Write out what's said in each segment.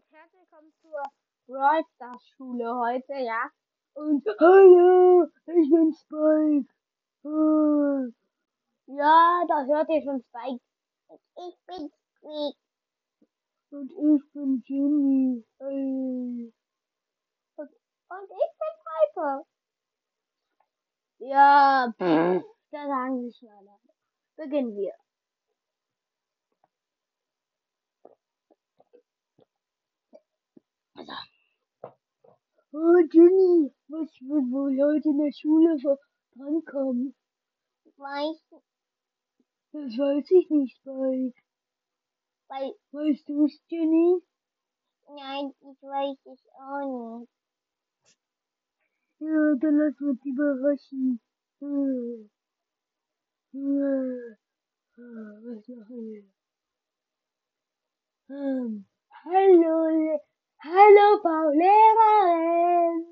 und herzlich willkommen zur Brawl Stars Schule heute, ja. Und hallo, ich bin Spike. Hm. Ja, da hört ihr schon Spike. Und ich bin Squeak. Und ich bin Jimmy. Und, und ich bin Piper. Ja, pff, da sagen sie schon alle. Beginnen wir. Oh, Jenny, was wird wohl heute in der Schule drankommen? Weiß, Das weiß ich nicht, Spike. weil, Weißt du's, Jenny? nein, ich weiß es auch nicht. Ja, dann lass uns überraschen. Hm. Hm. Ah, Was machen wir? Hm. Hallo, hallo, Frau Lehrerin.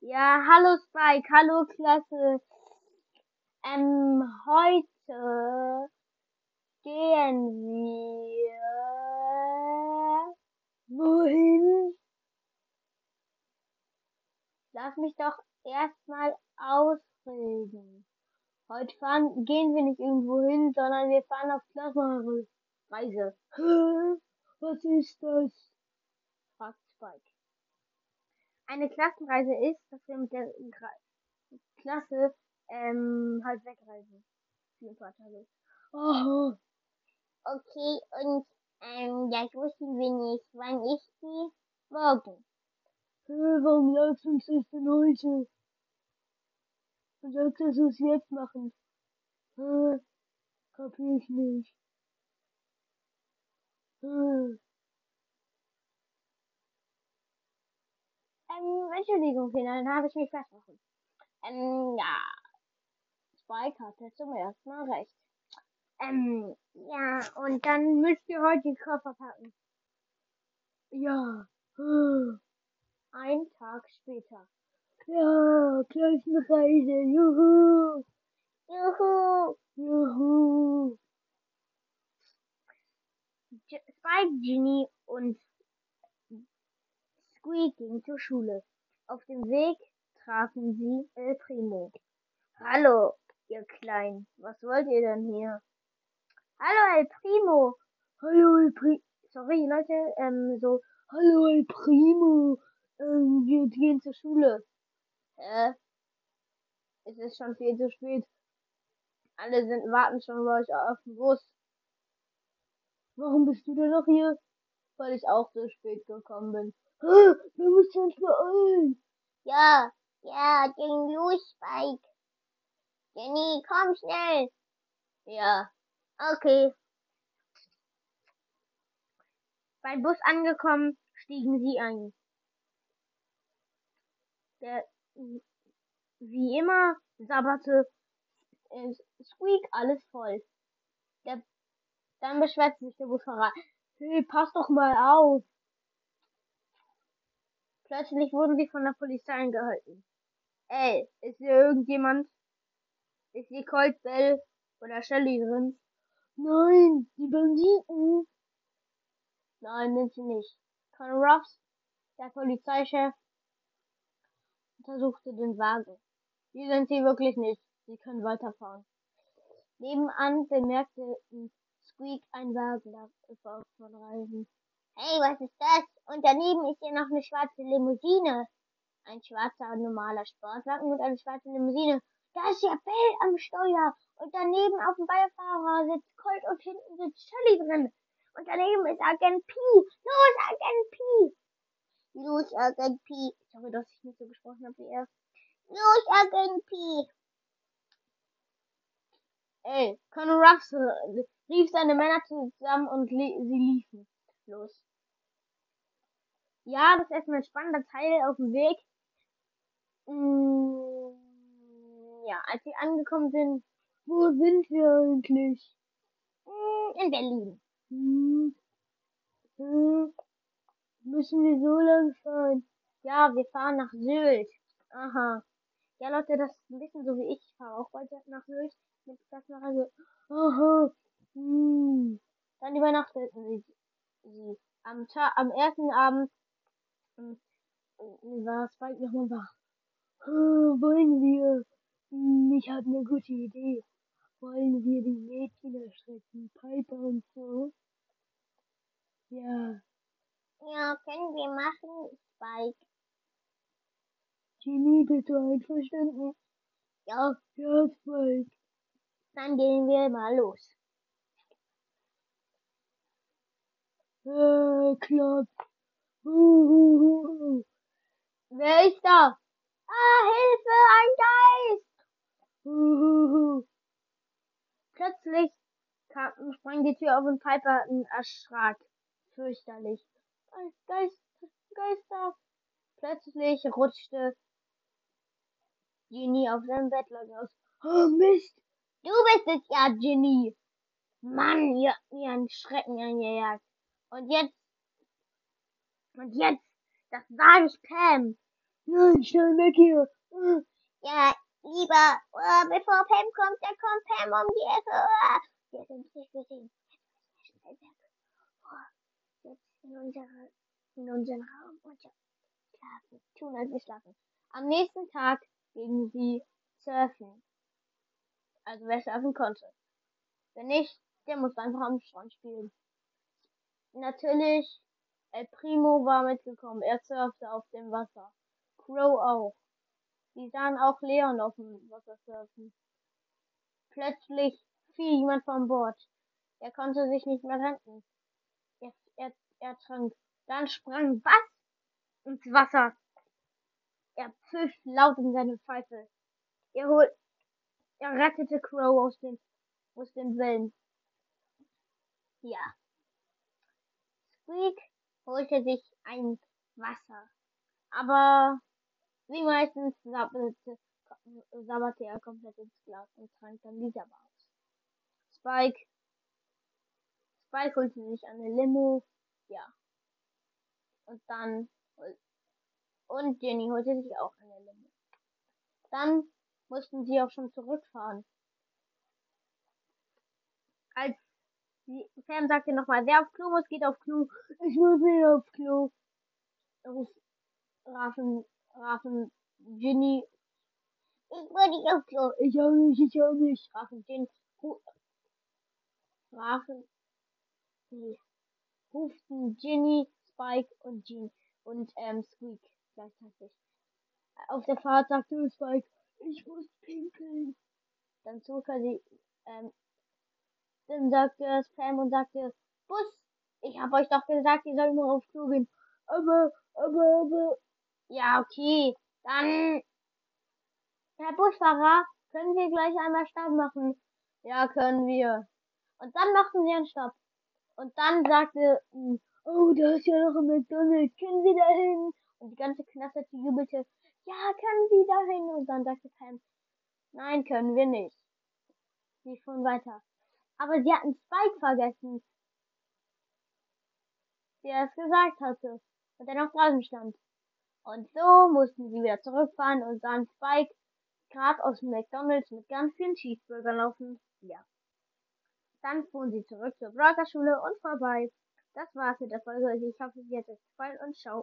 Ja, hallo Spike, hallo Klasse. Ähm, heute gehen wir wohin? Lass mich doch erstmal ausreden. Heute fahren, gehen wir nicht irgendwo hin, sondern wir fahren auf Klassenreise. Was ist das? Spike. Eine Klassenreise ist, dass wir mit der Klasse ähm, halt wegreisen. Für ein paar Tage. Aha. Okay, und, ähm, das wussten wir nicht. Wann ich die? Morgen. Hä, warum du uns das denn heute? Du sagst, dass wir es jetzt machen. Hä? Kapier ich nicht. Hä? Ähm, Entschuldigung, Kinder, dann habe ich mich versprochen. Ähm, ja. Spike hatte zum ersten Mal recht. Ähm, ja, und dann müsst ihr heute die Koffer packen. Ja. Ein Tag später. Ja, Klassenreise, juhu, Juhu! juhu. Spike, Ginny und Squeak gingen zur Schule. Auf dem Weg trafen sie El Primo. Hallo, ihr Kleinen, was wollt ihr denn hier? Hallo, El Primo. Hallo, El Primo. Sorry, Leute, ähm, so, hallo, El Primo. Ähm, wir gehen zur Schule. Hä? Es ist schon viel zu spät. Alle sind, warten schon bei euch auf dem Bus. Warum bist du denn noch hier? Weil ich auch so spät gekommen bin. Hä? Wir müssen uns beeilen. Ja, ja, ging los, Spike. Jenny, komm schnell. Ja. Okay. Beim Bus angekommen, stiegen sie ein. Der, wie immer, sabberte äh, Squeak alles voll. Der, dann beschwerte sich der Busfahrer. Hey, pass doch mal auf. Plötzlich wurden sie von der Polizei angehalten. Ey, ist hier irgendjemand? Ist hier Colt Bell oder Shelly drin? Nein, die Banditen. Nein, sind sie nicht. Colonel Ruffs, der Polizeichef, untersuchte den Wagen. Die sind sie wirklich nicht. Sie können weiterfahren. Nebenan bemerkte Squeak ein Wagen davon von Reisen. Hey, was ist das? Und daneben ist hier noch eine schwarze Limousine. Ein schwarzer, normaler Sportwagen und eine schwarze Limousine. Da ist ja Bell am Steuer. Und daneben auf dem Beifahrer sitzt Colt und hinten sitzt Shelly drin. Und daneben ist Agent P. Los, Agent P. Los, Agent P. Sorry, dass ich nicht so gesprochen habe wie er. Los, Agent P. Ey, Colonel Ruffs äh, rief seine Männer zusammen und sie liefen los. Ja, das ist erstmal ein spannender Teil auf dem Weg. Mm, ja, als sie angekommen sind, wo sind wir eigentlich? Hm, in Berlin. Hm. Hm. Müssen wir so lang fahren? Ja, wir fahren nach Sylt. Aha. Ja, Leute, das ist ein bisschen so wie ich. Ich fahre auch bald nach Sylt mit Klassenreise. Aha. Hm. Dann übernachteten sie sie. Am, Tag, am ersten Abend war Spike nochmal wach. Wollen wir? Hm, ich habe eine gute Idee. Wollen wir die Mädchen erschrecken? Piper und so? Ja. Ja, können wir machen, Spike. Ginny, bist du einverstanden? Ja, Ja, Spike. Dann gehen wir mal los. Äh, klappt. Huhuhu. Wer ist da? Ah, Hilfe, ein Geist! Huhuhu. Plötzlich kam, sprang die Tür auf und Piper erschrak. Fürchterlich. Geist, Geister. Plötzlich rutschte Ginny auf seinem Bettlaken aus. Oh, Mist. Du bist es ja, Ginny. Mann, ihr habt mir einen Schrecken eingejagt. Und jetzt, und jetzt, das sage ich Pam. Nein, schnell weg hier. Äh, Ja, lieber, äh, bevor Pam kommt, dann kommt Pam um die Ecke. Äh. Wir sind nicht gesehen. Schnell weg. Oh, jetzt in, unsere, in unseren Raum und ja, schlafen. Tun, als wir schlafen. Am nächsten Tag gingen sie surfen. Also wer surfen konnte. Wenn nicht, der musste einfach am Strand spielen. Natürlich, El Primo war mitgekommen. Er surfte auf dem Wasser. Crow auch. Die sahen auch Leon auf dem Wasser surfen. Plötzlich fiel jemand von Bord. Er konnte sich nicht mehr retten. Er, er, er trank. Dann sprang was ins Wasser. Er pfiff laut in seine Pfeife. Er hol, er rettete Crow aus den, aus den Wellen. Ja. Squeak holte sich ein Wasser. Aber wie meistens sabberte, sabberte er komplett ins Glas und trank dann dieser aus. Spike. Spike holte sich eine Limo. Ja. Und dann. Und Jenny holte sich auch eine Limo. Dann mussten sie auch schon zurückfahren. Als die Sam sagte nochmal, wer auf Klo muss, geht auf Klo. Ich muss wieder aufs Klo. Ruf, rafen, rafen Ginny. Ich will nicht auf Klo. Ich auch nicht, ich auch nicht. Rafen Ginny. Ru, rafen. Nee. Ruften Ginny, Spike und Jean und ähm, Squeak gleichzeitig. Auf der Fahrt sagte Spike, ich muss pinkeln. dann zog er sie, ähm, dann sagte Spam und sagte, Bus, ich hab euch doch gesagt, ihr sollt nur auf Klo gehen. Aber, aber, aber. Ja, okay. Dann, Herr Busfahrer, können wir gleich einmal Stopp machen? Ja, können wir. Und dann machten sie einen Stopp. Und dann sagte, hm, Oh, da ist ja noch ein McDonald's. Können Sie da hin? und die ganze Klasse jubelte, ja, können Sie da hin? Und dann sagte Pam, nein, können wir nicht. Sie fuhren weiter. Aber sie hatten Spike vergessen, der es gesagt hatte und der noch draußen stand. Und so mussten sie wieder zurückfahren und sahen Spike gerade aus dem McDonalds mit ganz vielen Cheeseburgern laufen. Ja. Dann fuhren sie zurück zur Broker Schule und vorbei. Das war's mit der Folge. Ich hoffe, sie hat euch gefallen und ciao.